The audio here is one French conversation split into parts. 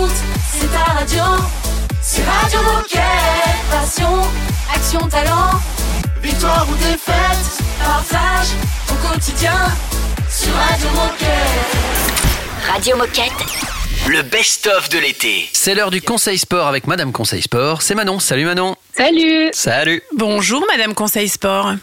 écoutes, c'est ta radio. C'est Radio Moquette. Passion, action, talent. Victoire ou défaite, partage au quotidien sur Radio Moquette. Radio Moquette. Le best-of de l'été. C'est l'heure du Conseil Sport avec Madame Conseil Sport. C'est Manon. Salut Manon. Salut Salut. Bonjour Madame Conseil Sport.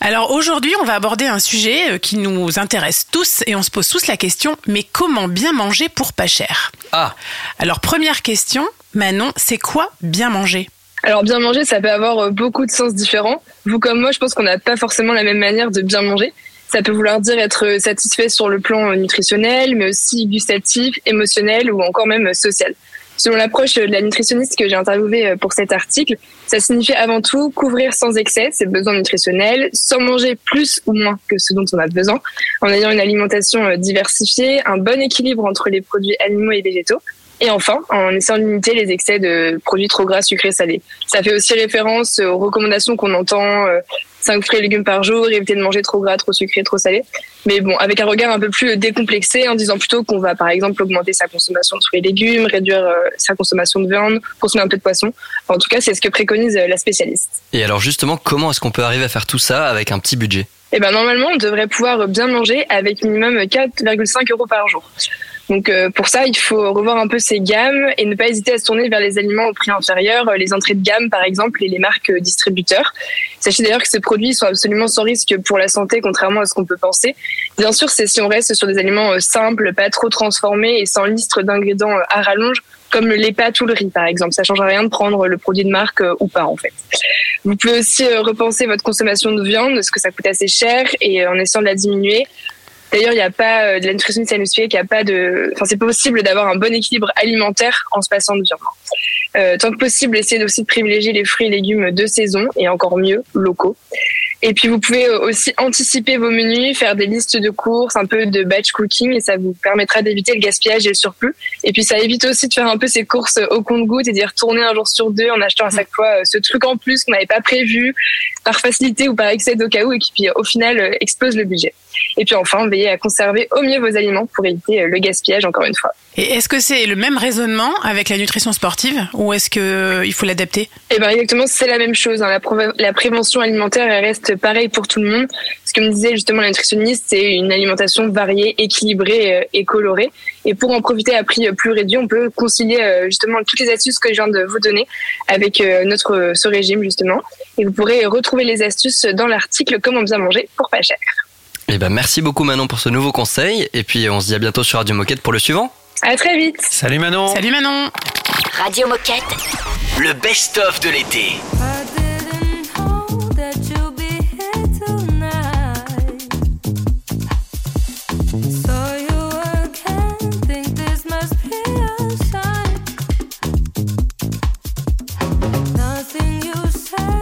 Alors aujourd'hui on va aborder un sujet euh, qui nous intéresse tous et on se pose tous la question, mais comment bien manger pour pas cher? Ah, Alors première question, Manon, c'est quoi bien manger? Alors bien manger, ça peut avoir euh, beaucoup de sens différents. Vous comme moi, je pense qu'on n'a pas forcément la même manière de bien manger. Ça peut vouloir dire être satisfait sur le plan nutritionnel, mais aussi gustatif, émotionnel ou encore même social. Selon l'approche de la nutritionniste que j'ai interviewée pour cet article, ça signifie avant tout couvrir sans excès ses besoins nutritionnels, sans manger plus ou moins que ce dont on a besoin, en ayant une alimentation diversifiée, un bon équilibre entre les produits animaux et végétaux, et enfin, en essayant de limiter les excès de produits trop gras, sucrés, salés. Ça fait aussi référence aux recommandations qu'on entend, euh, 5 fruits et légumes par jour, éviter de manger trop gras, trop sucré, trop salé. Mais bon, avec un regard un peu plus décomplexé, en disant plutôt qu'on va par exemple augmenter sa consommation de fruits et légumes, réduire euh, sa consommation de viande, consommer un peu de poisson. En tout cas, c'est ce que préconise euh, la spécialiste. et alors justement, comment est-ce qu'on peut arriver à faire tout ça avec un petit budget? Et ben normalement, on devrait pouvoir bien manger avec minimum 4,5 euros par jour. Donc euh, pour ça, il faut revoir un peu ses gammes et ne pas hésiter à se tourner vers les aliments au prix inférieur, euh, les entrées de gamme par exemple et les marques euh, distributeurs. Sachez d'ailleurs que ces produits sont absolument sans risque pour la santé, contrairement à ce qu'on peut penser. Bien sûr, c'est si on reste sur des aliments simples, pas trop transformés et sans liste d'ingrédients à rallonge, comme le lait pâte ou le riz par exemple. Ça change rien de prendre le produit de marque ou pas en fait. Vous pouvez aussi repenser votre consommation de viande, parce que ça coûte assez cher, et en essayant de la diminuer. D'ailleurs, il n'y a pas euh, de la nutritionniste à nous qu'il n'y a pas de, enfin, c'est possible d'avoir un bon équilibre alimentaire en se passant de viande. Euh, tant que possible, essayez aussi de privilégier les fruits et légumes de saison et encore mieux locaux. Et puis vous pouvez euh, aussi anticiper vos menus, faire des listes de courses, un peu de batch cooking et ça vous permettra d'éviter le gaspillage et le surplus. Et puis ça évite aussi de faire un peu ces courses au compte-gouttes et d'y retourner un jour sur deux en achetant à chaque fois euh, ce truc en plus qu'on n'avait pas prévu par facilité ou par excès au cas où et qui puis au final euh, explose le budget. Et puis enfin, veillez à conserver au mieux vos aliments pour éviter euh, le gaspillage encore une fois. Et est-ce que c'est le même raisonnement avec la nutrition sportive ou est-ce que euh, faut l'adapter? Eh ben exactement, c'est la même chose. hein. La, prévention alimentaire elle reste pareille pour tout le monde. Ce que me disait justement la nutritionniste, c'est une alimentation variée, équilibrée euh, et colorée. Et pour en profiter à prix plus réduit, on peut concilier justement toutes les astuces que je viens de vous donner avec notre ce régime justement. Et vous pourrez retrouver les astuces dans l'article Comment bien manger pour pas cher. Eh ben merci beaucoup Manon pour ce nouveau conseil. Et puis on se dit à bientôt sur Radio Moquette pour le suivant. À très vite. Salut Manon. Salut Manon Radio Moquette. Le best-of de l'été. I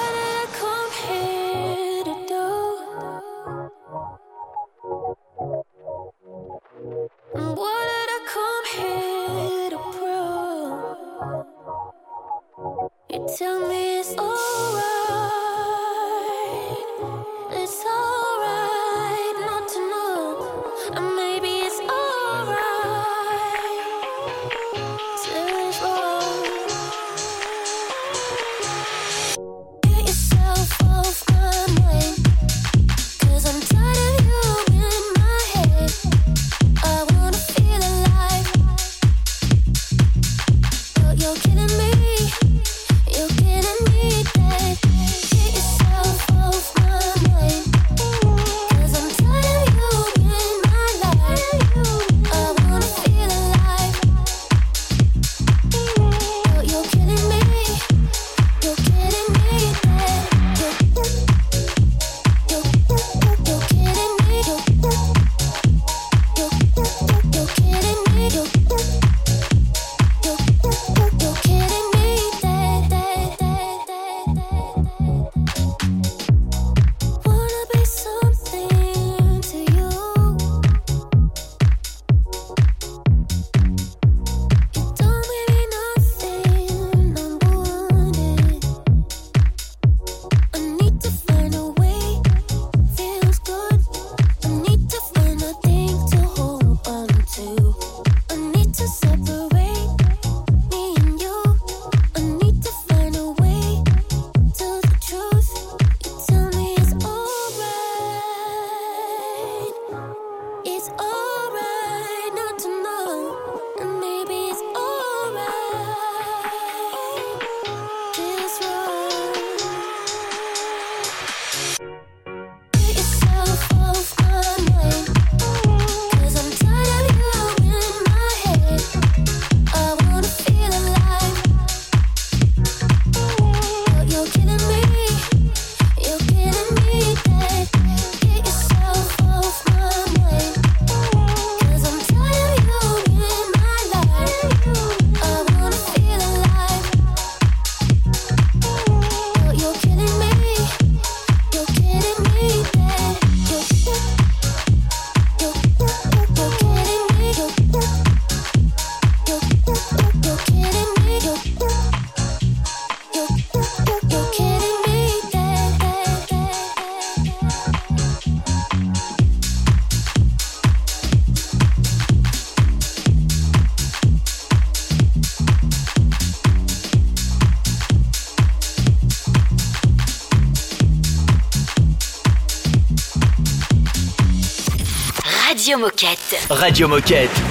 Radio Moquette.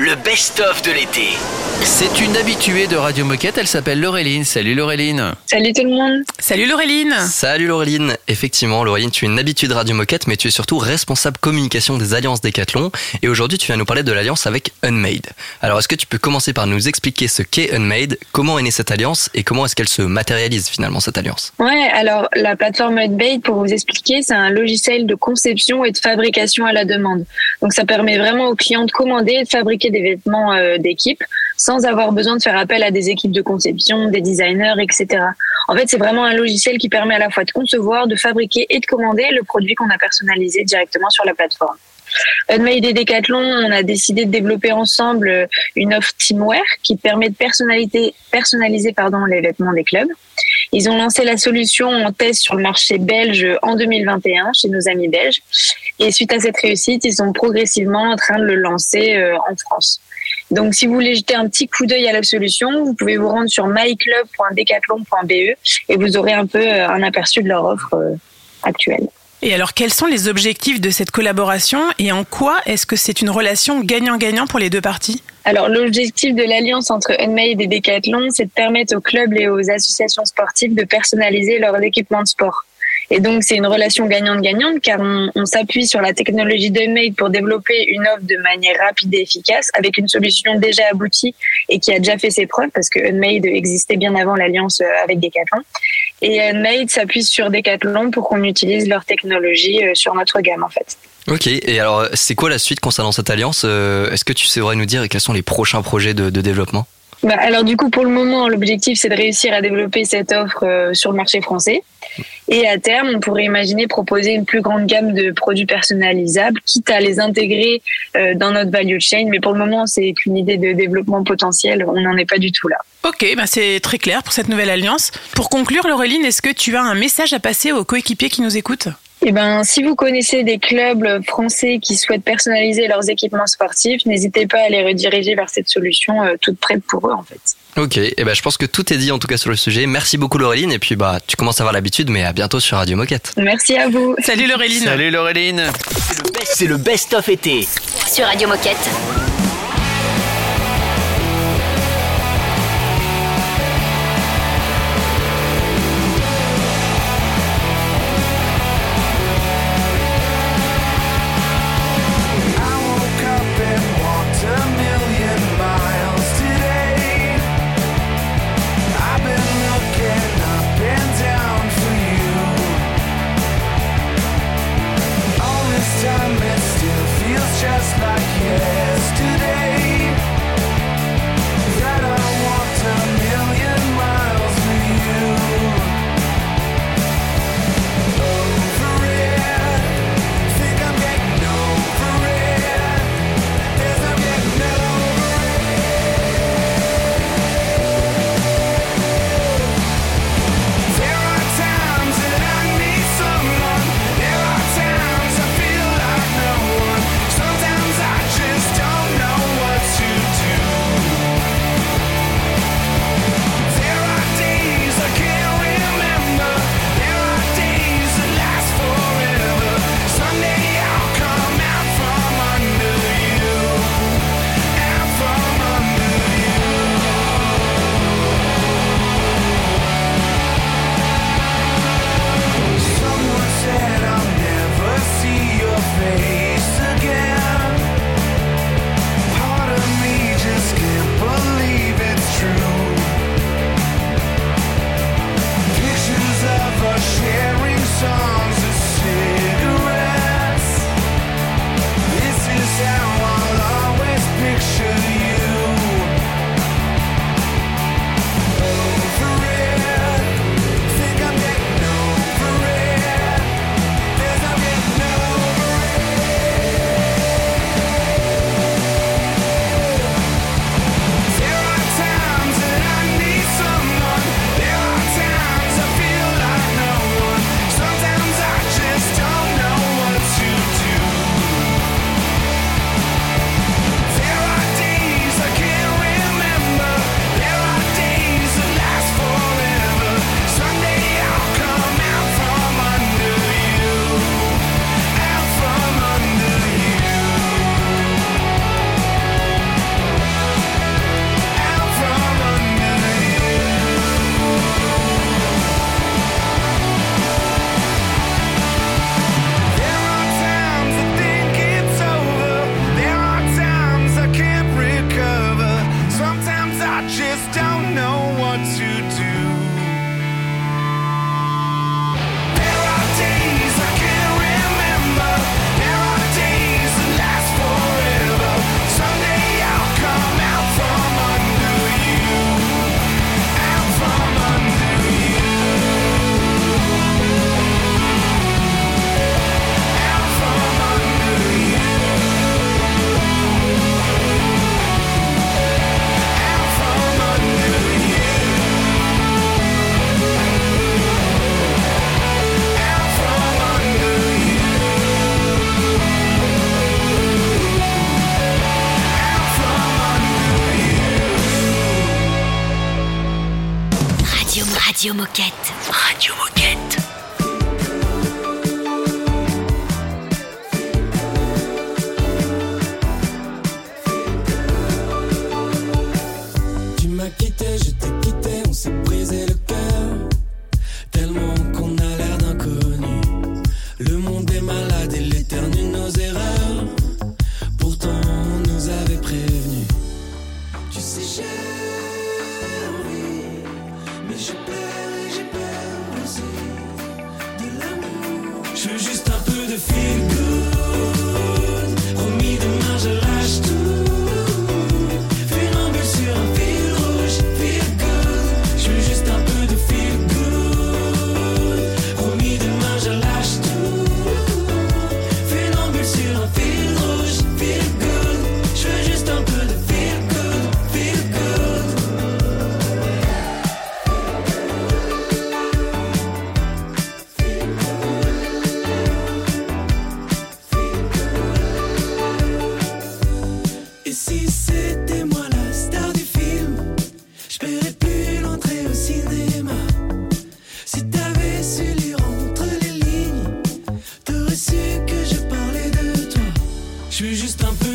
Le best-of de l'été. C'est une habituée de Radio Moquette, elle s'appelle Laureline. Salut Laureline. Salut tout le monde. Salut Laureline Salut Laureline, effectivement Laureline, tu es une habituée de Radio Moquette, mais tu es surtout responsable communication des alliances Decathlon, et aujourd'hui tu viens nous parler de l'alliance avec Unmade. Alors est-ce que tu peux commencer par nous expliquer ce qu'est Unmade, comment est née cette alliance, et comment est-ce qu'elle se matérialise finalement cette alliance? Ouais, alors la plateforme Unmade, pour vous expliquer, c'est un logiciel de conception et de fabrication à la demande. Donc ça permet vraiment aux clients de commander et de fabriquer des vêtements euh, d'équipe sans avoir besoin de faire appel à des équipes de conception, des designers, etc. En fait, c'est vraiment un logiciel qui permet à la fois de concevoir, de fabriquer et de commander le produit qu'on a personnalisé directement sur la plateforme. Unmade et Decathlon, on a décidé de développer ensemble euh, une offre teamwear qui permet de personnaliser, personnaliser pardon, les vêtements des clubs. Ils ont lancé la solution en test sur le marché belge en 2021 chez nos amis belges. Et suite à cette réussite, ils sont progressivement en train de le lancer euh, en France. Donc, si vous voulez jeter un petit coup d'œil à la solution, vous pouvez vous rendre sur myclub.decathlon.be et vous aurez un peu euh, un aperçu de leur offre actuelle. Et alors, quels sont les objectifs de cette collaboration et en quoi est-ce que c'est une relation gagnant-gagnant pour les deux parties? Alors, l'objectif de l'alliance entre Unmade et Decathlon, c'est de permettre aux clubs et aux associations sportives de personnaliser leurs équipements de sport. Et donc, c'est une relation gagnante-gagnante car on, on s'appuie sur la technologie d'Unmade pour développer une offre de manière rapide et efficace avec une solution déjà aboutie et qui a déjà fait ses preuves parce que Unmade existait bien avant l'alliance euh, avec Decathlon. Et Unmade s'appuie sur Decathlon pour qu'on utilise leur technologie euh, sur notre gamme, en fait. Ok, et alors c'est quoi la suite concernant cette alliance Euh, Est-ce que tu saurais nous dire quels sont les prochains projets de, de développement? Bah, alors du coup, pour le moment, l'objectif, c'est de réussir à développer cette offre euh, sur le marché français. Et à terme, on pourrait imaginer proposer une plus grande gamme de produits personnalisables, quitte à les intégrer euh, dans notre value chain. Mais pour le moment, c'est qu'une idée de développement potentiel. On n'en est pas du tout là. Ok, bah c'est très clair pour cette nouvelle alliance. Pour conclure, Laureline, est-ce que tu as un message à passer aux coéquipiers qui nous écoutent? Eh ben, si vous connaissez des clubs français qui souhaitent personnaliser leurs équipements sportifs, n'hésitez pas à les rediriger vers cette solution euh, toute prête pour eux, en fait. Ok, et ben je pense que tout est dit en tout cas sur le sujet. Merci beaucoup Laureline, et puis bah tu commences à avoir l'habitude, mais à bientôt sur Radio Moquette. Merci à vous. Salut Laureline Salut Laureline. C'est le best- C'est le best-of été. sur Radio Moquette.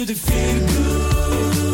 Juste un peu de feel good.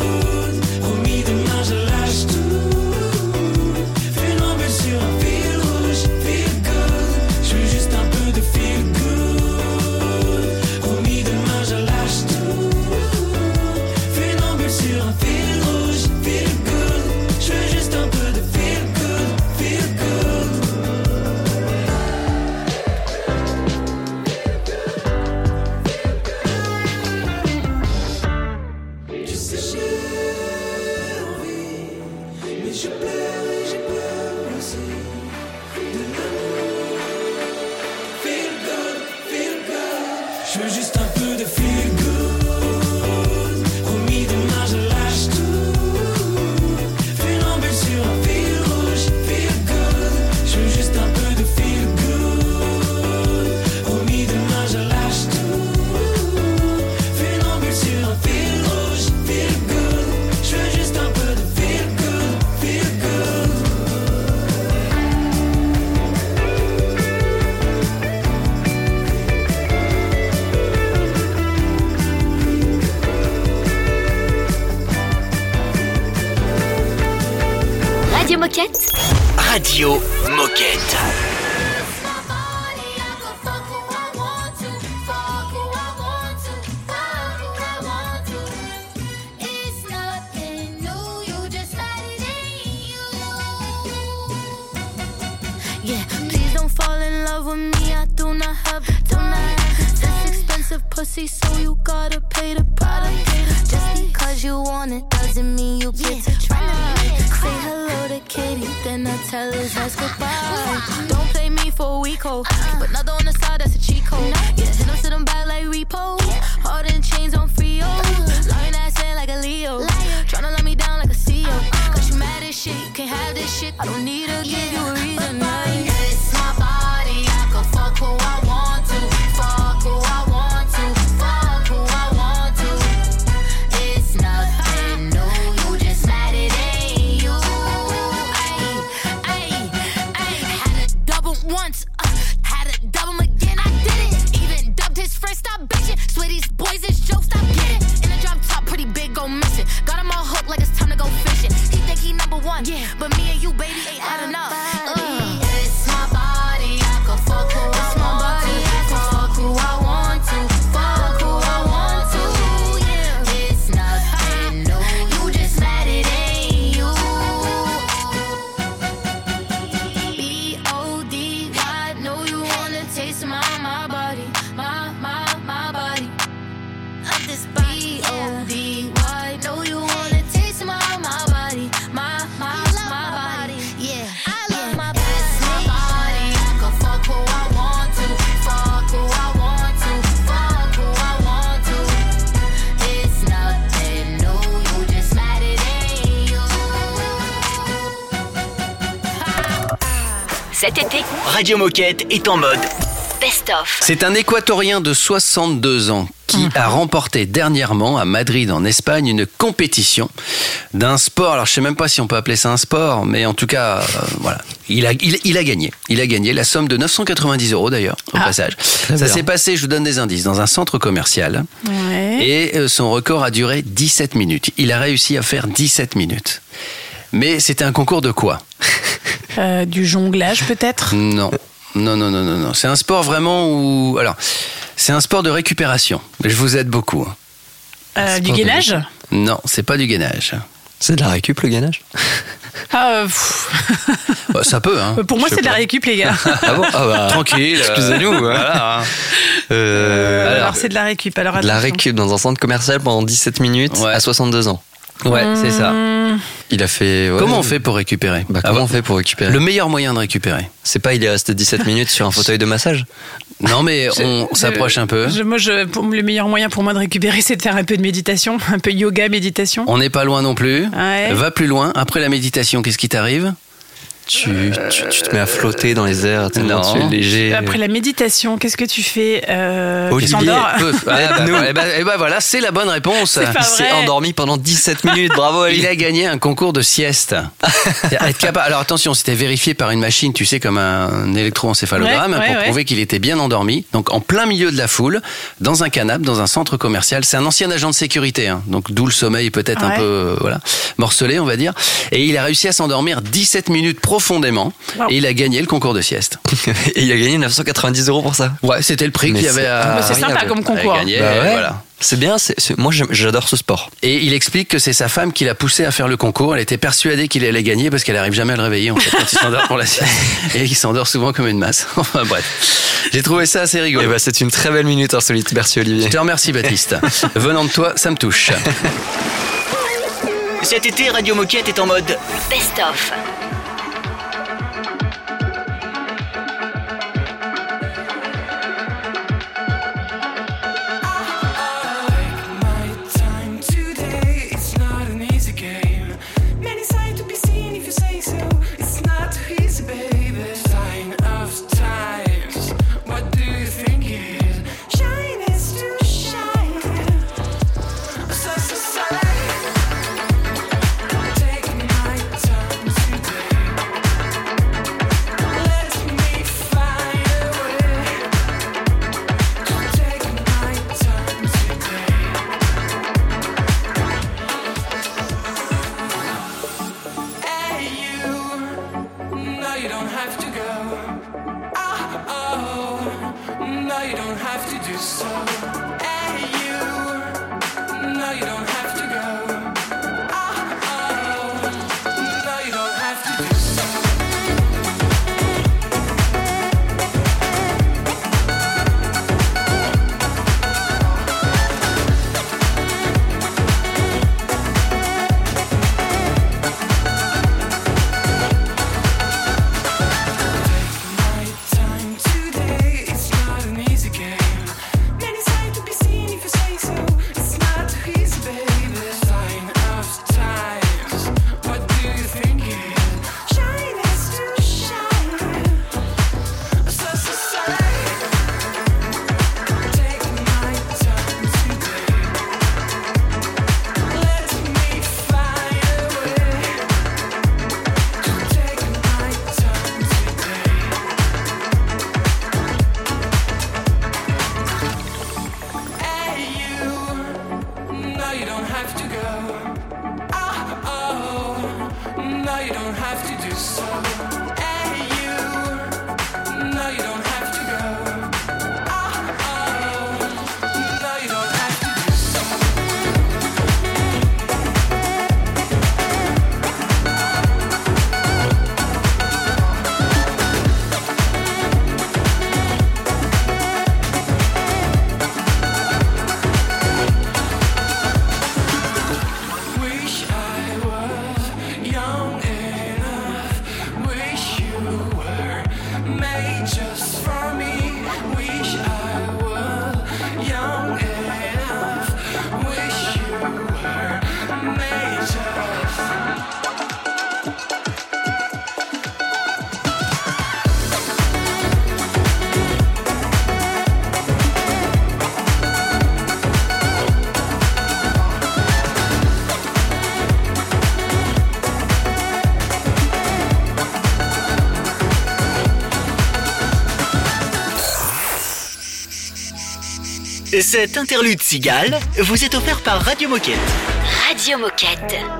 Then I tell her that's goodbye. Don't play me for a week, ho. But another on the side, that's a cheat code. Yeah, hit them to them back like repo. Hard in chains on Frio. Lying ass in like a Leo. Tryna let me down like a CEO. Got you mad as shit, you can't have this shit. I don't need to give you a reason. nah. It's my body, I can fuck who I want Radio Moquette est en mode Best of. C'est un Équatorien de 62 ans qui a remporté dernièrement à Madrid en Espagne une compétition d'un sport. Alors je sais même pas si on peut appeler ça un sport, mais en tout cas, euh, voilà, il a, il, il a gagné. Il a gagné la somme de 990 euros d'ailleurs au Ah. passage. Ça s'est passé, je vous donne des indices, dans un centre commercial Ouais. et euh, son record a duré 17 minutes. Il a réussi à faire 17 minutes. Mais c'était un concours de quoi? Euh, du jonglage peut-être? Non. Non, non, non, non, non. C'est un sport vraiment où. Alors, c'est un sport de récupération. Je vous aide beaucoup. hein. Euh, Du gainage? Non, c'est pas du gainage. C'est de la récup le gainage? Ah, euh. Bah, ça peut, hein. Pour moi, c'est de la récup, les gars. Ah bon? Ah bah, Tranquille. euh, Excusez-nous, voilà. Euh, Alors, c'est de la récup. Alors, de la récup dans un centre commercial pendant 17 minutes Ouais. à 62 ans. Ouais, c'est ça. Hum, Il a fait. ouais. Comment on fait pour récupérer Bah, Ah comment bon on fait pour récupérer Le meilleur moyen de récupérer. C'est pas il est resté 17 minutes sur un fauteuil de massage Non, mais on s'approche un peu. je- moi, je, pour- le meilleur moyen pour moi de récupérer, c'est de faire un peu de méditation, un peu yoga, méditation. On n'est pas loin non plus. Ouais. Va plus loin. Après la méditation, qu'est-ce qui t'arrive? Tu, tu, tu te mets à flotter dans les airs, Non. tu es léger. Après la méditation, qu'est-ce que tu fais euh, Tu Olivier, t'endors Peu. Ah, bah, Aide-nous. voilà, eh ben- voilà, c'est la bonne réponse. C'est Il s'est endormi pendant 17 minutes, bravo Il Olivier. a gagné un concours de sieste. Être capable. Alors attention, c'était vérifié par une machine, tu sais, comme un électroencéphalogramme, Ouais, ouais, pour ouais. prouver qu'il était bien endormi. Donc en plein milieu de la foule, dans un canapé, dans un centre commercial. C'est un ancien agent de sécurité, hein. donc d'où le sommeil peut-être un peu euh, voilà morcelé, on va dire. Et il a réussi à s'endormir 17 minutes profondément, Wow. et il a gagné le concours de sieste. Et il a gagné 990 euros pour ça. Ouais, c'était le prix qu'il y avait c'est à. Bah, c'est sympa comme concours. à gagner. Bah ouais. Voilà. C'est bien, moi j'adore ce sport. Et il explique que c'est sa femme qui l'a poussé à faire le concours. Elle était persuadée qu'il allait gagner parce qu'elle arrive jamais à le réveiller en fait quand il s'endort pour la sieste. Et il s'endort souvent comme une masse. Enfin bref. J'ai trouvé ça assez Et rigolo. bah, c'est une très belle minute insolite, merci Olivier. Je te remercie Baptiste. Venant de toi, ça me touche. Cet été, Radio Moquette est en mode Best have to go. Ah, oh, oh, no you don't have to do so. Cet interlude cigale vous est offert par Radio Moquette. Radio Moquette.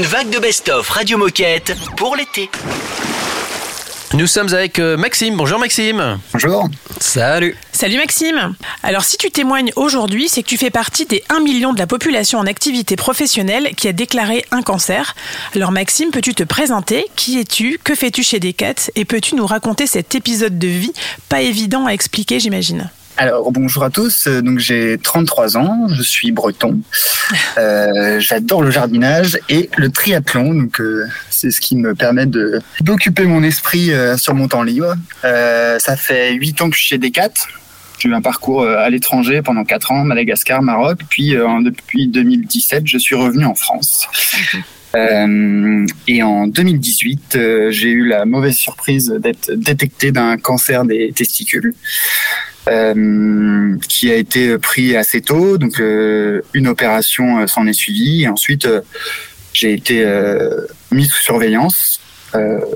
Une vague de best-of Radio Moquette pour l'été. Nous sommes avec euh, Maxime. Bonjour Maxime. Bonjour. Salut Salut Maxime Alors si tu témoignes aujourd'hui, c'est que tu fais partie des 1 million de la population en activité professionnelle qui a déclaré un cancer. Alors Maxime, peux-tu te présenter? Qui es-tu? Que fais-tu chez Decat? Et peux-tu nous raconter cet épisode de vie? Pas évident à expliquer, j'imagine Alors bonjour à tous, Euh, donc j'ai 33 ans, je suis breton, Euh, j'adore le jardinage et le triathlon, donc euh, c'est ce qui me permet de d'occuper mon esprit euh, sur mon temps libre. Euh, ça fait 8 ans que je suis chez Decat. J'ai eu un parcours euh, à l'étranger pendant 4 ans, Madagascar, Maroc, puis euh, depuis 2017, je suis revenu en France. Euh, et en 2018, euh, j'ai eu la mauvaise surprise d'être détecté d'un cancer des testicules. Euh, qui a été pris assez tôt. Donc, euh, une opération euh, s'en est suivie. Et ensuite, j'ai été mis sous surveillance,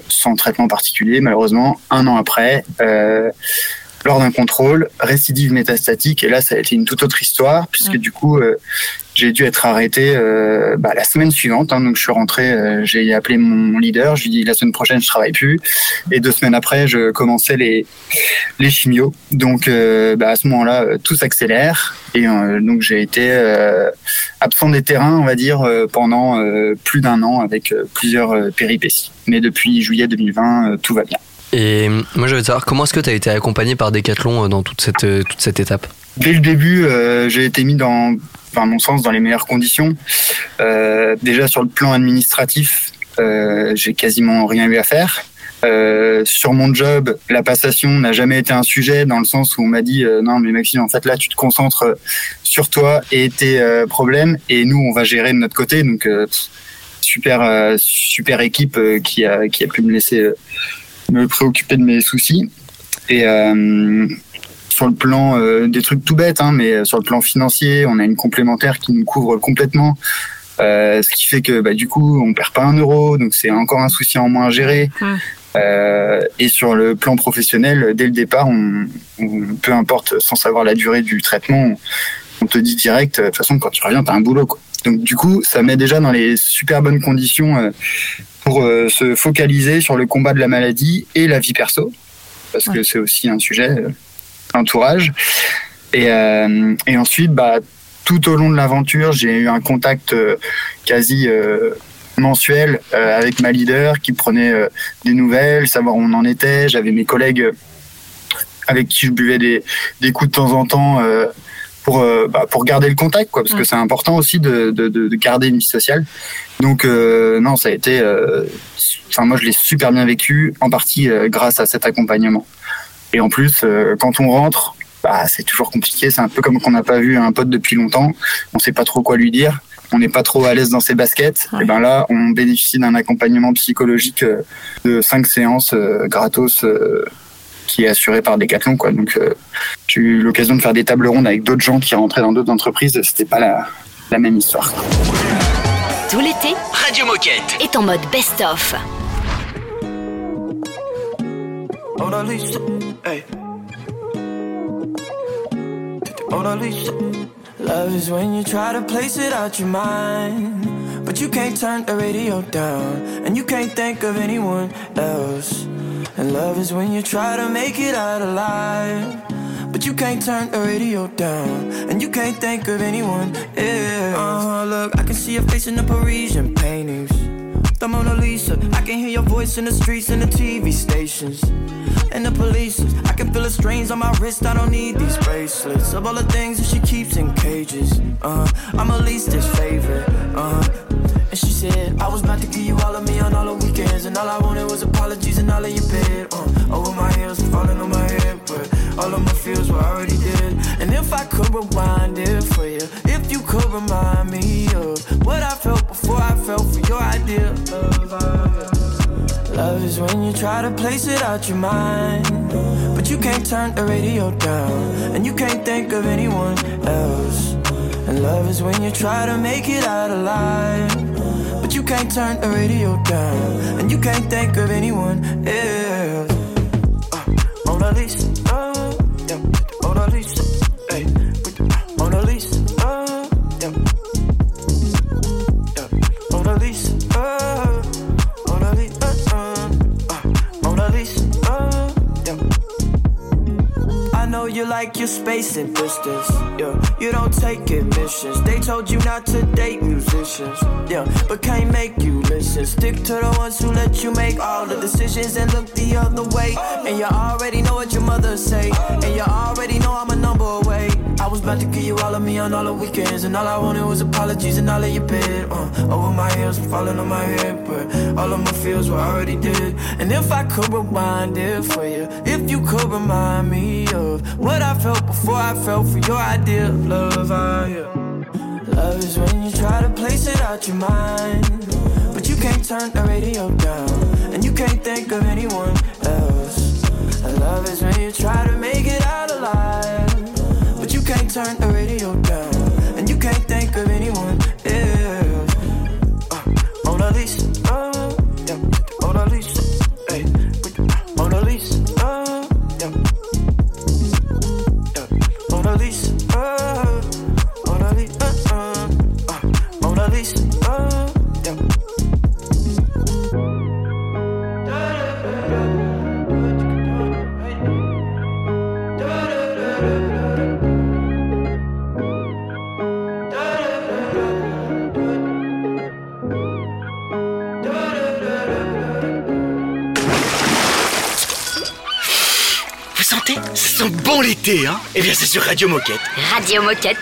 sans traitement particulier, malheureusement, un an après. lors d'un contrôle, récidive métastatique, et là ça a été une toute autre histoire, puisque du coup j'ai dû être arrêté euh, bah, la semaine suivante. hein. donc je suis rentré, euh, j'ai appelé mon leader, je lui ai dit la semaine prochaine je travaille plus, et deux semaines après je commençais les les chimios. Donc euh, bah, à ce moment-là tout s'accélère, et donc j'ai été absent des terrains, on va dire, pendant plus d'un an avec plusieurs péripéties. Mais depuis juillet 2020, euh, tout va bien. Et moi, je veux savoir comment est-ce que tu as été accompagné par Decathlon dans toute cette, toute cette étape? Dès le début, euh, j'ai été mis dans, à mon sens, dans les meilleures conditions. Euh, déjà sur le plan administratif, euh, j'ai quasiment rien eu à faire. Euh, sur mon job, la passation n'a jamais été un sujet dans le sens où on m'a dit non mais Maxime en fait là tu te concentres sur toi et tes problèmes et nous on va gérer de notre côté donc super super équipe qui a qui a pu me laisser me préoccuper de mes soucis et sur le plan euh, des trucs tout bêtes, hein, mais euh, sur le plan financier, on a une complémentaire qui nous couvre complètement. Euh, ce qui fait que bah, du coup, on perd pas un euro, donc c'est encore un souci en moins à gérer. Euh, et sur le plan professionnel, dès le départ, on, on- peu importe, sans savoir la durée du traitement, on, te dit direct, de toute façon, quand tu reviens, t'as un boulot. Quoi. Donc du coup, ça met déjà dans les super bonnes conditions pour se focaliser sur le combat de la maladie et la vie perso, parce que c'est aussi un sujet, entourage. Et, euh, et ensuite, bah, tout au long de l'aventure, j'ai eu un contact euh, quasi euh, mensuel avec ma leader qui prenait des nouvelles, savoir où on en était. J'avais mes collègues avec qui je buvais des, des coups de temps en temps pour, euh, bah, pour garder le contact, quoi, parce que Mm. c'est important aussi de, de, de, de garder une vie sociale. Donc euh, non, ça a été, euh, enfin moi je l'ai super bien vécu, en partie grâce à cet accompagnement. Et en plus, euh, quand on rentre, bah, c'est toujours compliqué. C'est un peu comme qu'on n'a pas vu un pote depuis longtemps. On sait pas trop quoi lui dire. On n'est pas trop à l'aise dans ses baskets. Ouais. Et ben là, on bénéficie d'un accompagnement psychologique euh, de cinq séances euh, gratos euh, qui est assuré par Decathlon. Quoi. Donc, euh, j'ai eu l'occasion de faire des tables rondes avec d'autres gens qui rentraient dans d'autres entreprises. C'était pas la, la même histoire. Tout l'été Radio Moquette. est en mode best-of. Mona Lisa, hey. Love is when you try to place it out your mind, but you can't turn the radio down, and you can't think of anyone else. And love is when you try to make it out alive, but you can't turn the radio down, and you can't think of anyone else. uh -huh, look, I can see your face in the Parisian paintings. The Mona Lisa. I can hear your voice in the streets and the TV stations. And the police. I can feel the strains on my wrist. I don't need these bracelets. Of all the things that she keeps in cages. Uh, I'm her leastest favorite. Uh, and she said, I was about to give you all of me on all the weekends. And all I wanted was apologies and all of your bed. Uh, over my heels, falling on my head. But all of my feels were already dead. And if I could rewind it for you, if you could remind me of what I felt before I felt for your. Love is when you try to place it out your mind, but you can't turn the radio down, and you can't think of anyone else. And love is when you try to make it out alive, but you can't turn the radio down, and you can't think of anyone else. Your space and distance, yeah. You don't take admissions. They told you not to date musicians, yeah, but can't make you listen. Stick to the ones who let you make all the decisions and look the other way. And you already know what your mother say, and you already know I'm a number away. I was about to give you all of me on all the weekends, and all I wanted was apologies and all of your bed. Uh, over my heels, falling on my head, but all of my feels were already dead. And if I could rewind it for you, if you could remind me of what I felt before I felt for your idea love, I, yeah. Love is when you try to place it out your mind, but you can't turn the radio down, and you can't think of anyone else. Love is when you try to make it out alive, but you can't turn the radio down, Vous sentez? Ça sent bon l'été, hein? Eh bien, c'est sur Radio Moquette. Radio Moquette.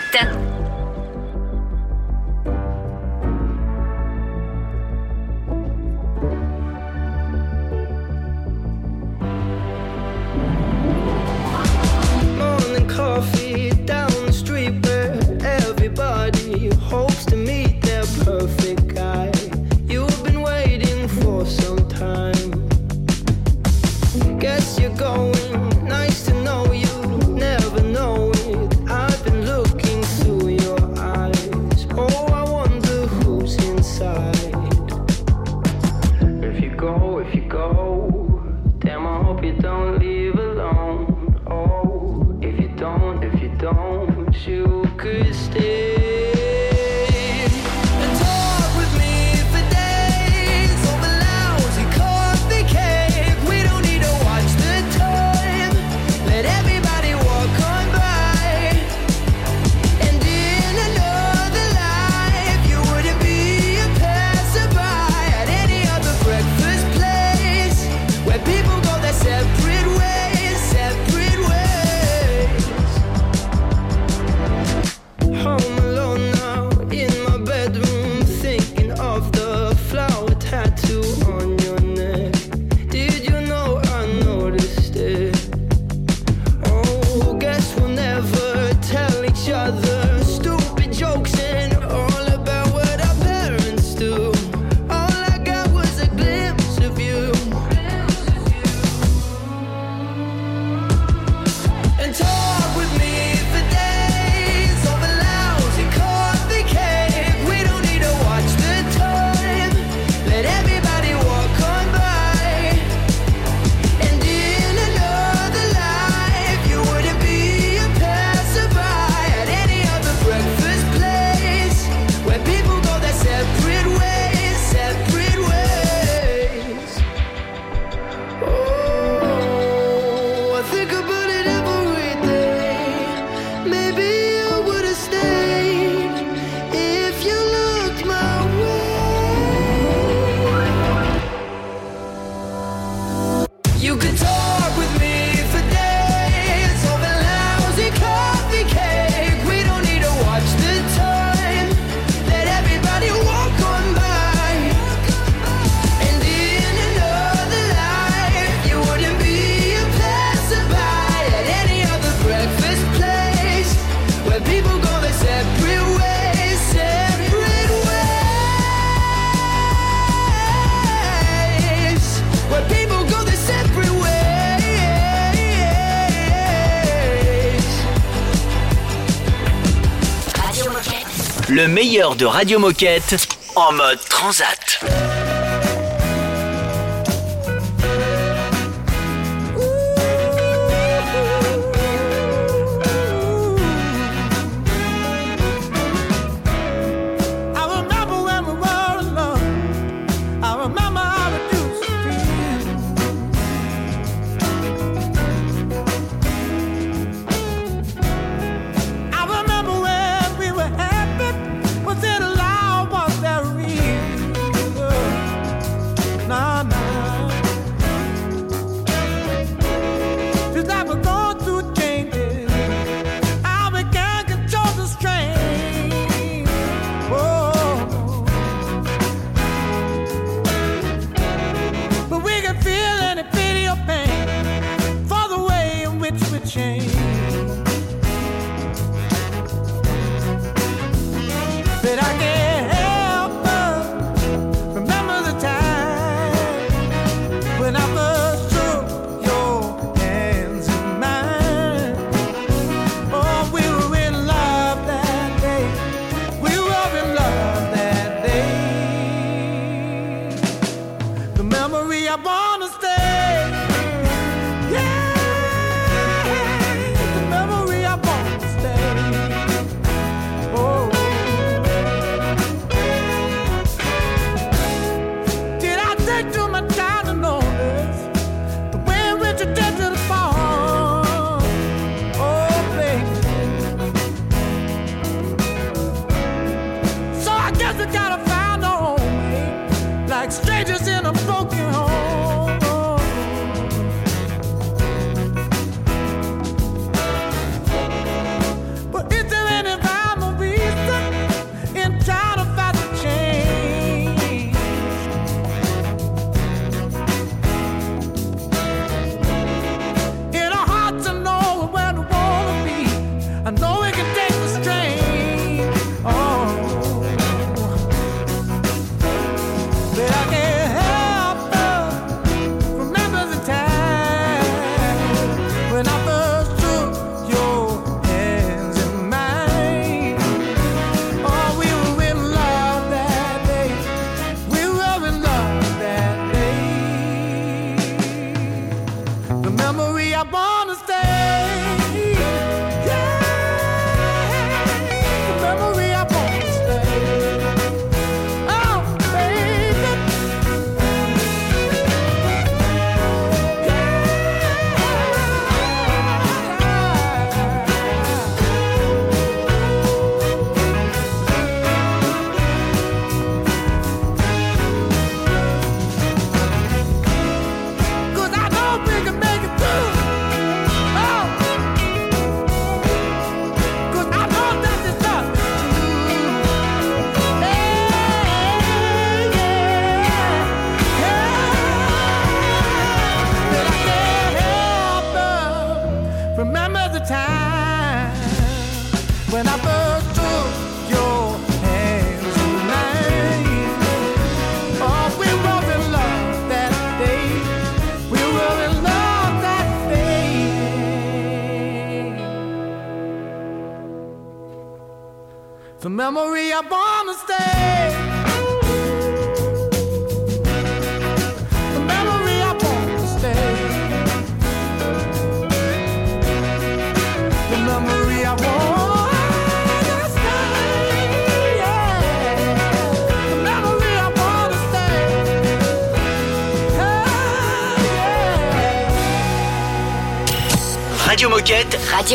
de Radio Moquette en mode transat.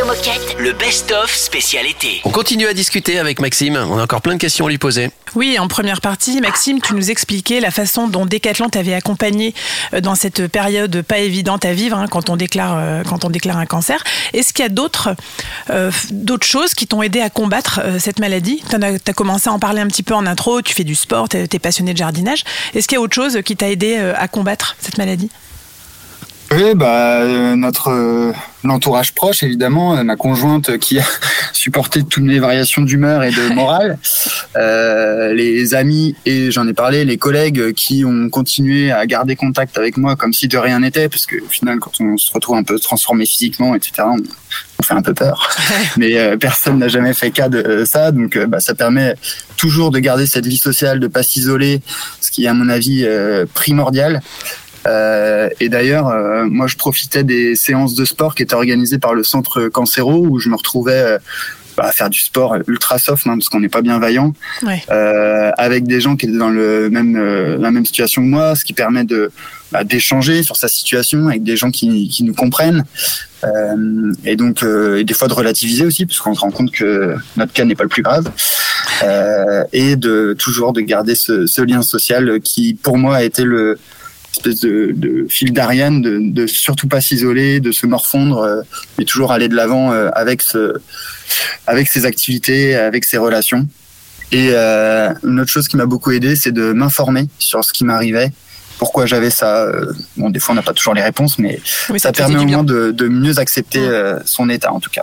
Le best-of spécialité. On continue à discuter avec Maxime. On a encore plein de questions à lui poser. Oui, en première partie, Maxime, tu nous expliquais la façon dont Decathlon t'avait accompagné euh, dans cette période pas évidente à vivre hein, quand, on déclare, euh, quand on déclare un cancer. Est-ce qu'il y a d'autres euh, choses qui t'ont aidé à combattre cette maladie? Tu as, commencé à en parler un petit peu en intro, tu fais du sport, tu es, es, passionné de jardinage. Est-ce qu'il y a autre chose qui t'a aidé à combattre cette maladie? Oui, bah euh, notre euh, l'entourage proche évidemment, euh, ma conjointe qui a supporté toutes mes variations d'humeur et de morale, euh, les amis et j'en ai parlé, les collègues qui ont continué à garder contact avec moi comme si de rien n'était, parce que au final quand on se retrouve un peu transformé physiquement, etc. On, on fait un peu peur, mais euh, personne n'a jamais fait cas de ça, donc bah, ça permet toujours de garder cette vie sociale, de pas s'isoler, ce qui est à mon avis euh, primordial. Euh, et d'ailleurs, euh, moi, je profitais des séances de sport qui étaient organisées par le centre Cancéro, où je me retrouvais euh, bah, à faire du sport ultra soft, hein, parce qu'on n'est pas bien vaillant, Ouais. euh, avec des gens qui étaient dans le même, euh, la même situation que moi, ce qui permet de bah, d'échanger sur sa situation avec des gens qui, qui nous comprennent. Euh, et donc, et des fois de relativiser aussi, parce qu'on se rend compte que notre cas n'est pas le plus grave, et de toujours de garder ce, ce lien social qui, pour moi, a été le espèce de, de fil d'Ariane, de, de surtout pas s'isoler, de se morfondre, euh, mais toujours aller de l'avant euh, avec ce, avec ses activités, avec ses relations. Et euh, une autre chose qui m'a beaucoup aidé, c'est de m'informer sur ce qui m'arrivait, pourquoi j'avais ça. euh, Bon, des fois, on n'a pas toujours les réponses, mais Oui, ça faisait permet au bien. moins de, de mieux accepter euh, son état, en tout cas.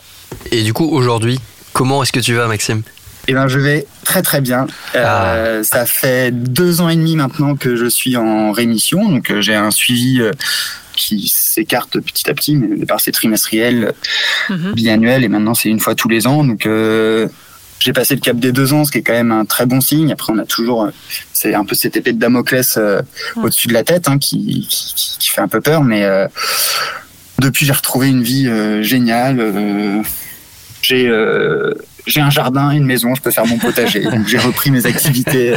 Et du coup, aujourd'hui, comment est-ce que tu vas, Maxime? Eh ben, je vais très très bien. Euh, Ça fait deux ans et demi maintenant que je suis en rémission, donc euh, j'ai un suivi euh, qui s'écarte petit à petit, mais au départ c'est trimestriel, Mhm. biannuel, et maintenant c'est une fois tous les ans. Donc euh, j'ai passé le cap des deux ans, ce qui est quand même un très bon signe. Après, on a toujours, c'est un peu cette épée de Damoclès euh, au-dessus de la tête hein, qui, qui, qui fait un peu peur, mais euh, depuis j'ai retrouvé une vie euh, géniale. euh, j'ai euh, j'ai un jardin, une maison, je peux faire mon potager. Donc j'ai repris mes activités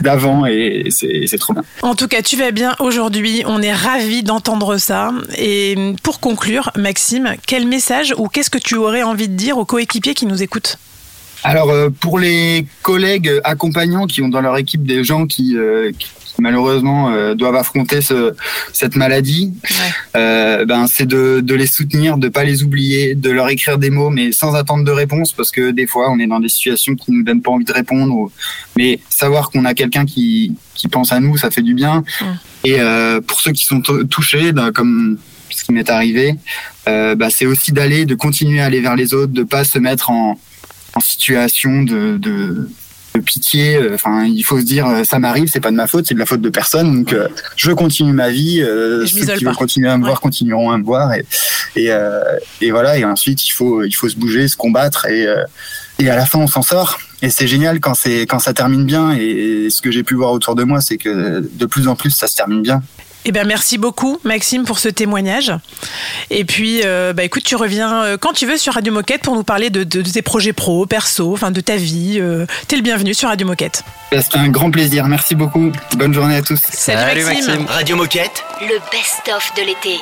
d'avant et c'est c'est trop bien. En tout cas, tu vas bien aujourd'hui. On est ravis d'entendre ça. Et pour conclure, Maxime, quel message ou qu'est-ce que tu aurais envie de dire aux coéquipiers qui nous écoutent? Alors euh, pour les collègues accompagnants qui ont dans leur équipe des gens qui, euh, qui malheureusement euh, doivent affronter ce, cette maladie, euh, ben c'est de, de les soutenir, de pas les oublier, de leur écrire des mots mais sans attendre de réponse parce que des fois on est dans des situations qui nous donnent pas envie de répondre. ou- Mais savoir qu'on a quelqu'un qui, qui pense à nous, ça fait du bien. Et euh, pour ceux qui sont tou- touchés, ben, comme ce qui m'est arrivé, euh, bah, c'est aussi d'aller, de continuer à aller vers les autres, de pas se mettre en, en situation de, de, de pitié. Enfin, il faut se dire, euh, ça m'arrive, c'est pas de ma faute, c'est de la faute de personne. Donc, euh, je continue ma vie. Euh, Et ceux qui veulent continuer à me voir continueront à me voir. Et, et, euh, et voilà. Et ensuite, il faut, il faut se bouger, se combattre. Et, et à la fin, on s'en sort. Et c'est génial quand c'est quand ça termine bien. Et ce que j'ai pu voir autour de moi, c'est que de plus en plus, ça se termine bien. Eh bien, merci beaucoup, Maxime, pour ce témoignage. Et puis, euh, bah, écoute, tu reviens euh, quand tu veux sur Radio Moquette pour nous parler de, de- de tes projets pro, perso, enfin de ta vie. Euh, T'es le bienvenu sur Radio Moquette. C'était un grand plaisir. Merci beaucoup. Bonne journée à tous. Salut, Maxime. Radio Moquette, Le best-of de l'été.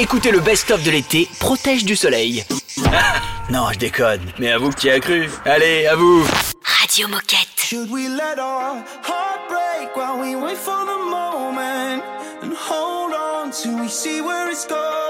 Écoutez le best-of de l'été, protège du soleil. Non, je déconne, mais avoue que tu as cru. Allez, à vous. Radio Moquette. Should we let our heart break while we wait for the moment and hold on till we see where it's going?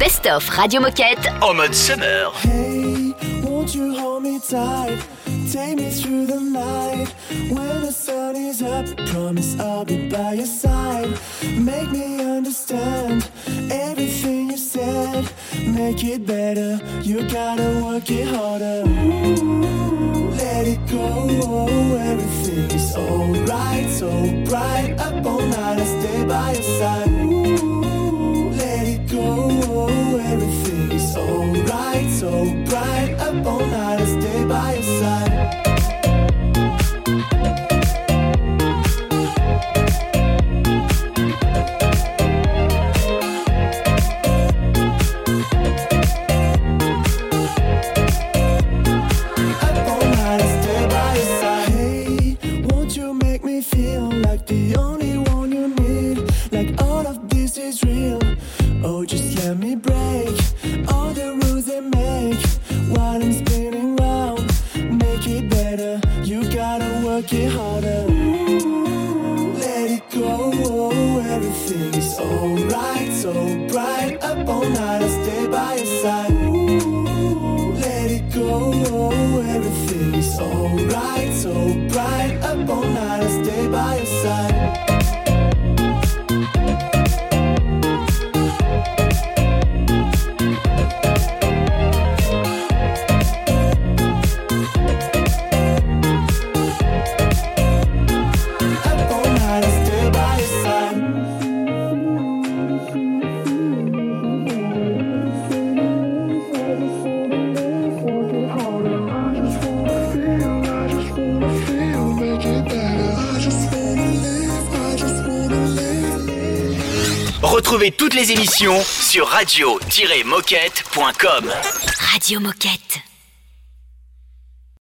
Best-of Radio Moquette. En mode summer. Hey, won't you hold me tight? Take me through the night. When the sun is up, promise I'll be by your side. Make me understand everything you said. Make it better. You gotta work it harder. Let it go. Everything is alright. So bright up all night. I stay by your side. Let So bright up all night. radio-moquette.com. Radio Moquette.